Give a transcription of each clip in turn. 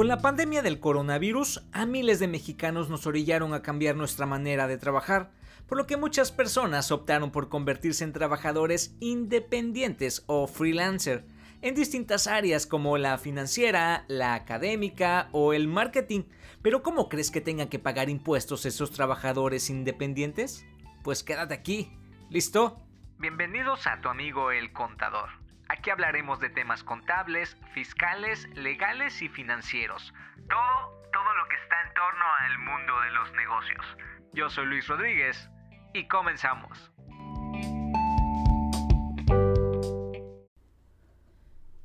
Con la pandemia del coronavirus, a miles de mexicanos nos orillaron a cambiar nuestra manera de trabajar, por lo que muchas personas optaron por convertirse en trabajadores independientes o freelancer en distintas áreas como la financiera, la académica o el marketing. Pero ¿cómo crees que tengan que pagar impuestos esos trabajadores independientes? Pues quédate aquí. ¿Listo? Bienvenidos a tu amigo el contador. Aquí hablaremos de temas contables, fiscales, legales y financieros. Todo, todo lo que está en torno al mundo de los negocios. Yo soy Luis Rodríguez y comenzamos.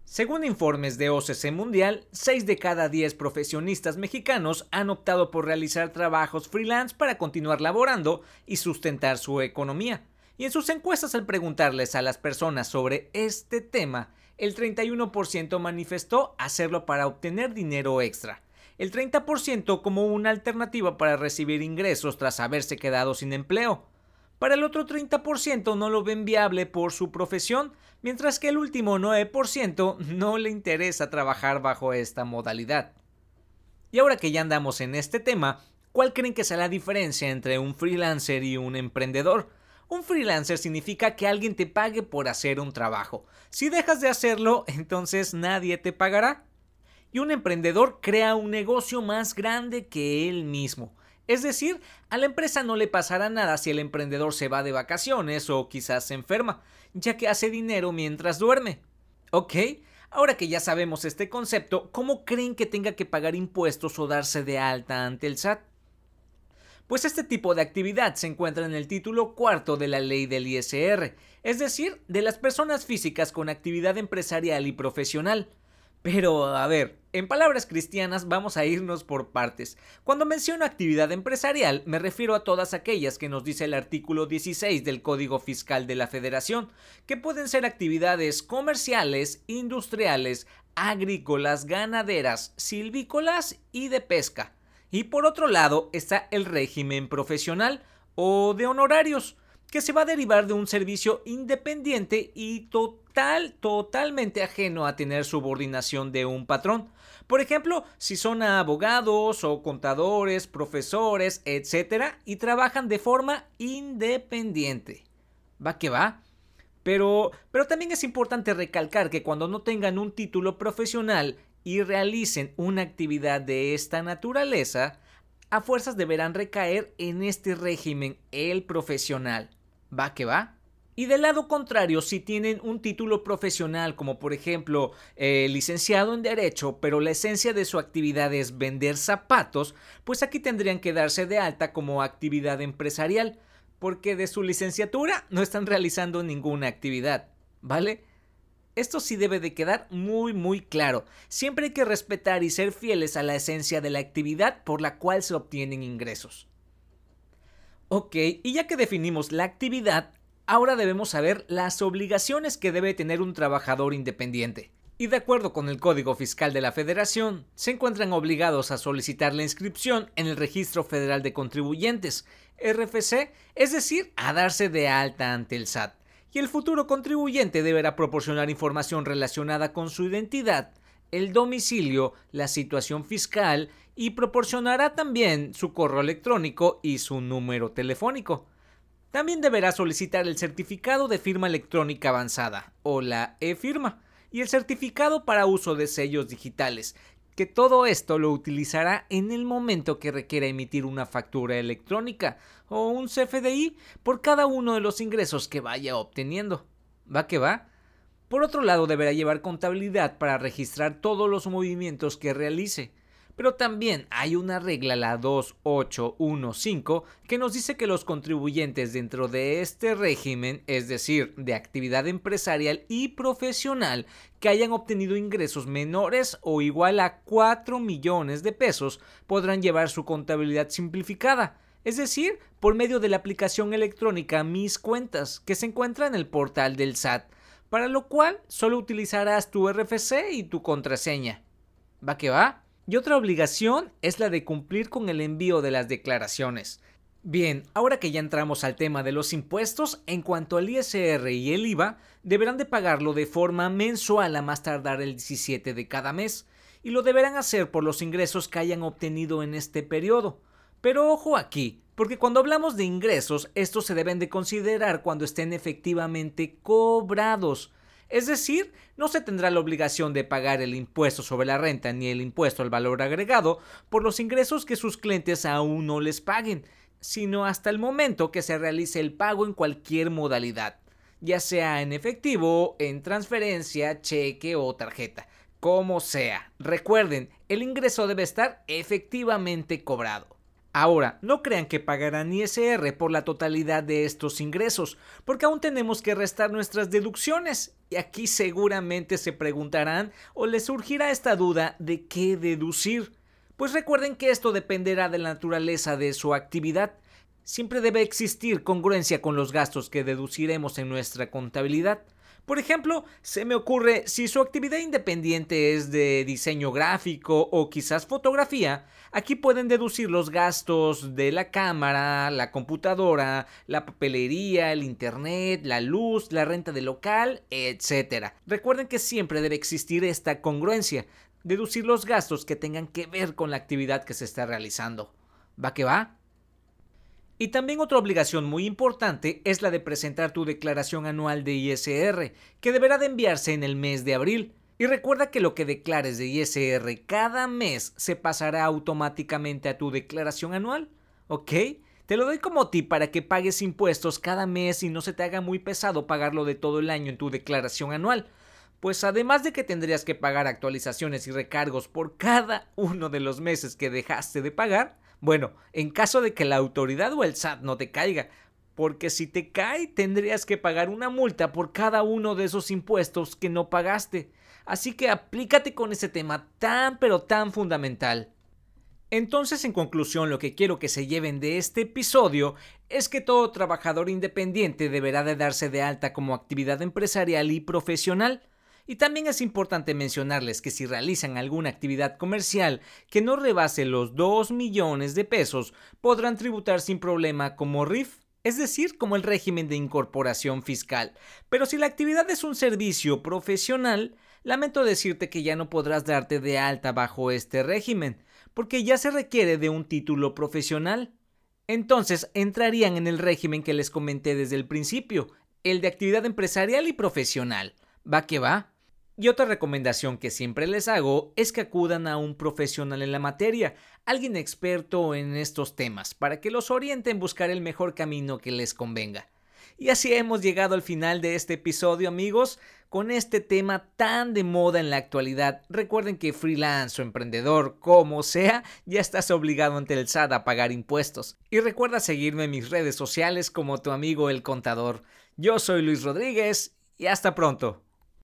Según informes de OCC Mundial, 6 de cada 10 profesionistas mexicanos han optado por realizar trabajos freelance para continuar laborando y sustentar su economía. Y en sus encuestas al preguntarles a las personas sobre este tema, el 31% manifestó hacerlo para obtener dinero extra, el 30% como una alternativa para recibir ingresos tras haberse quedado sin empleo, para el otro 30% no lo ven viable por su profesión, mientras que el último 9% no le interesa trabajar bajo esta modalidad. Y ahora que ya andamos en este tema, ¿cuál creen que sea la diferencia entre un freelancer y un emprendedor? Un freelancer significa que alguien te pague por hacer un trabajo. Si dejas de hacerlo, entonces nadie te pagará. Y un emprendedor crea un negocio más grande que él mismo. Es decir, a la empresa no le pasará nada si el emprendedor se va de vacaciones o quizás se enferma, ya que hace dinero mientras duerme. ¿Ok? Ahora que ya sabemos este concepto, ¿cómo creen que tenga que pagar impuestos o darse de alta ante el SAT? Pues este tipo de actividad se encuentra en el título cuarto de la ley del ISR, es decir, de las personas físicas con actividad empresarial y profesional. Pero, a ver, en palabras cristianas vamos a irnos por partes. Cuando menciono actividad empresarial me refiero a todas aquellas que nos dice el artículo 16 del Código Fiscal de la Federación, que pueden ser actividades comerciales, industriales, agrícolas, ganaderas, silvícolas y de pesca. Y por otro lado está el régimen profesional o de honorarios, que se va a derivar de un servicio independiente y total, totalmente ajeno a tener subordinación de un patrón. Por ejemplo, si son abogados o contadores, profesores, etc., y trabajan de forma independiente. Va que va. Pero, pero también es importante recalcar que cuando no tengan un título profesional y realicen una actividad de esta naturaleza, a fuerzas deberán recaer en este régimen el profesional. ¿Va que va? Y del lado contrario, si tienen un título profesional, como por ejemplo eh, licenciado en Derecho, pero la esencia de su actividad es vender zapatos, pues aquí tendrían que darse de alta como actividad empresarial, porque de su licenciatura no están realizando ninguna actividad, ¿vale? Esto sí debe de quedar muy muy claro. Siempre hay que respetar y ser fieles a la esencia de la actividad por la cual se obtienen ingresos. Ok, y ya que definimos la actividad, ahora debemos saber las obligaciones que debe tener un trabajador independiente. Y de acuerdo con el Código Fiscal de la Federación, se encuentran obligados a solicitar la inscripción en el Registro Federal de Contribuyentes, RFC, es decir, a darse de alta ante el SAT. Y el futuro contribuyente deberá proporcionar información relacionada con su identidad, el domicilio, la situación fiscal y proporcionará también su correo electrónico y su número telefónico. También deberá solicitar el certificado de firma electrónica avanzada o la e-firma y el certificado para uso de sellos digitales, que todo esto lo utilizará en el momento que requiera emitir una factura electrónica o un CFDI por cada uno de los ingresos que vaya obteniendo. ¿Va que va? Por otro lado, deberá llevar contabilidad para registrar todos los movimientos que realice. Pero también hay una regla, la 2815, que nos dice que los contribuyentes dentro de este régimen, es decir, de actividad empresarial y profesional, que hayan obtenido ingresos menores o igual a 4 millones de pesos, podrán llevar su contabilidad simplificada. Es decir, por medio de la aplicación electrónica Mis Cuentas, que se encuentra en el portal del SAT, para lo cual solo utilizarás tu RFC y tu contraseña. ¿Va que va? Y otra obligación es la de cumplir con el envío de las declaraciones. Bien, ahora que ya entramos al tema de los impuestos, en cuanto al ISR y el IVA, deberán de pagarlo de forma mensual a más tardar el 17 de cada mes. y lo deberán hacer por los ingresos que hayan obtenido en este periodo. Pero ojo aquí, porque cuando hablamos de ingresos, estos se deben de considerar cuando estén efectivamente cobrados. Es decir, no se tendrá la obligación de pagar el impuesto sobre la renta ni el impuesto al valor agregado por los ingresos que sus clientes aún no les paguen, sino hasta el momento que se realice el pago en cualquier modalidad, ya sea en efectivo, en transferencia, cheque o tarjeta, como sea. Recuerden, el ingreso debe estar efectivamente cobrado. Ahora, no crean que pagarán ISR por la totalidad de estos ingresos, porque aún tenemos que restar nuestras deducciones. Y aquí seguramente se preguntarán o les surgirá esta duda de qué deducir. Pues recuerden que esto dependerá de la naturaleza de su actividad. Siempre debe existir congruencia con los gastos que deduciremos en nuestra contabilidad. Por ejemplo, se me ocurre si su actividad independiente es de diseño gráfico o quizás fotografía, aquí pueden deducir los gastos de la cámara, la computadora, la papelería, el internet, la luz, la renta del local, etc. Recuerden que siempre debe existir esta congruencia, deducir los gastos que tengan que ver con la actividad que se está realizando. ¿Va que va? Y también otra obligación muy importante es la de presentar tu declaración anual de ISR, que deberá de enviarse en el mes de abril. Y recuerda que lo que declares de ISR cada mes se pasará automáticamente a tu declaración anual, ¿ok? Te lo doy como tip para que pagues impuestos cada mes y no se te haga muy pesado pagarlo de todo el año en tu declaración anual. Pues además de que tendrías que pagar actualizaciones y recargos por cada uno de los meses que dejaste de pagar, bueno, en caso de que la autoridad o el SAT no te caiga, porque si te cae tendrías que pagar una multa por cada uno de esos impuestos que no pagaste. Así que aplícate con ese tema tan pero tan fundamental. Entonces, en conclusión, lo que quiero que se lleven de este episodio es que todo trabajador independiente deberá de darse de alta como actividad empresarial y profesional. Y también es importante mencionarles que si realizan alguna actividad comercial que no rebase los 2 millones de pesos, podrán tributar sin problema como RIF, es decir, como el régimen de incorporación fiscal. Pero si la actividad es un servicio profesional, lamento decirte que ya no podrás darte de alta bajo este régimen, porque ya se requiere de un título profesional. Entonces entrarían en el régimen que les comenté desde el principio, el de actividad empresarial y profesional. ¿Va que va? Y otra recomendación que siempre les hago es que acudan a un profesional en la materia, alguien experto en estos temas, para que los oriente en buscar el mejor camino que les convenga. Y así hemos llegado al final de este episodio amigos, con este tema tan de moda en la actualidad. Recuerden que freelance o emprendedor, como sea, ya estás obligado ante el SAT a pagar impuestos. Y recuerda seguirme en mis redes sociales como tu amigo el contador. Yo soy Luis Rodríguez y hasta pronto.